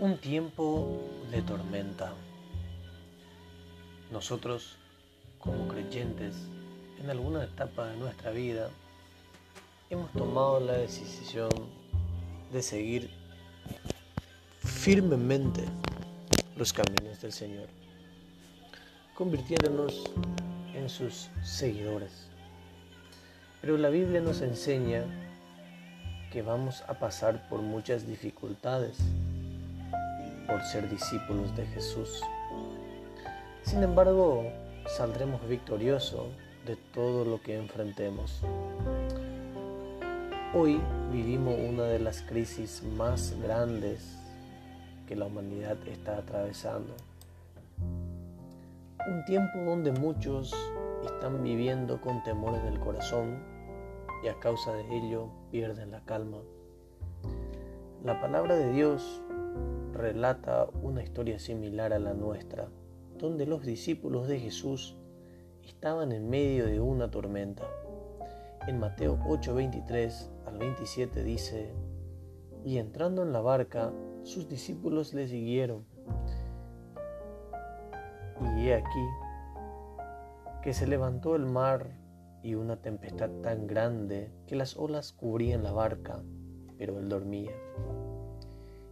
Un tiempo de tormenta. Nosotros, como creyentes, en alguna etapa de nuestra vida, hemos tomado la decisión de seguir firmemente los caminos del Señor, convirtiéndonos en sus seguidores. Pero la Biblia nos enseña que vamos a pasar por muchas dificultades por ser discípulos de Jesús. Sin embargo, saldremos victoriosos de todo lo que enfrentemos. Hoy vivimos una de las crisis más grandes que la humanidad está atravesando. Un tiempo donde muchos están viviendo con temores del corazón y a causa de ello pierden la calma. La palabra de Dios relata una historia similar a la nuestra, donde los discípulos de Jesús estaban en medio de una tormenta. En Mateo 8:23 al 27 dice, y entrando en la barca, sus discípulos le siguieron. Y he aquí que se levantó el mar y una tempestad tan grande que las olas cubrían la barca, pero él dormía.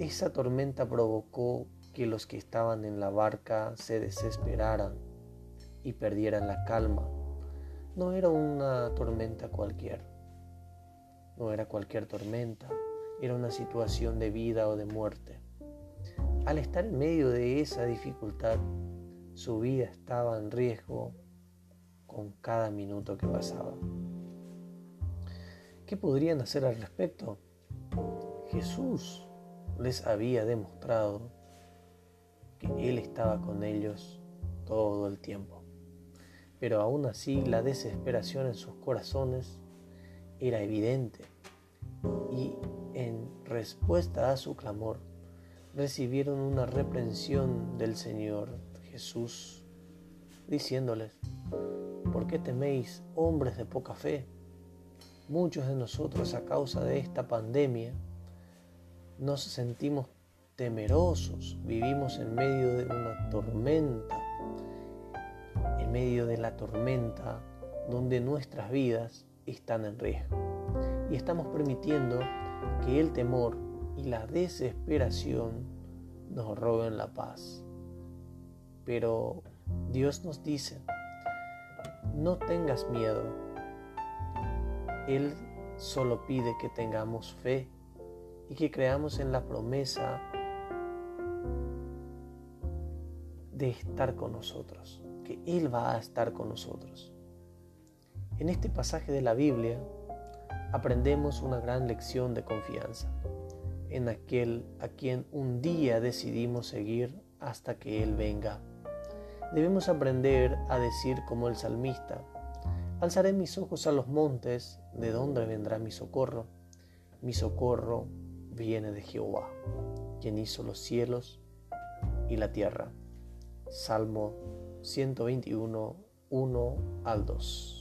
Esa tormenta provocó que los que estaban en la barca se desesperaran y perdieran la calma. No era una tormenta cualquiera, no era cualquier tormenta, era una situación de vida o de muerte. Al estar en medio de esa dificultad, su vida estaba en riesgo con cada minuto que pasaba. ¿Qué podrían hacer al respecto? Jesús les había demostrado que Él estaba con ellos todo el tiempo. Pero aún así la desesperación en sus corazones era evidente y en respuesta a su clamor recibieron una reprensión del Señor Jesús diciéndoles, ¿por qué teméis hombres de poca fe? Muchos de nosotros a causa de esta pandemia nos sentimos temerosos, vivimos en medio de una tormenta, en medio de la tormenta donde nuestras vidas están en riesgo. Y estamos permitiendo que el temor y la desesperación nos roben la paz. Pero Dios nos dice, no tengas miedo. Él solo pide que tengamos fe y que creamos en la promesa de estar con nosotros, que Él va a estar con nosotros. En este pasaje de la Biblia aprendemos una gran lección de confianza en aquel a quien un día decidimos seguir hasta que Él venga. Debemos aprender a decir como el salmista, alzaré mis ojos a los montes, ¿de dónde vendrá mi socorro? Mi socorro viene de Jehová, quien hizo los cielos y la tierra. Salmo 121, 1 al 2.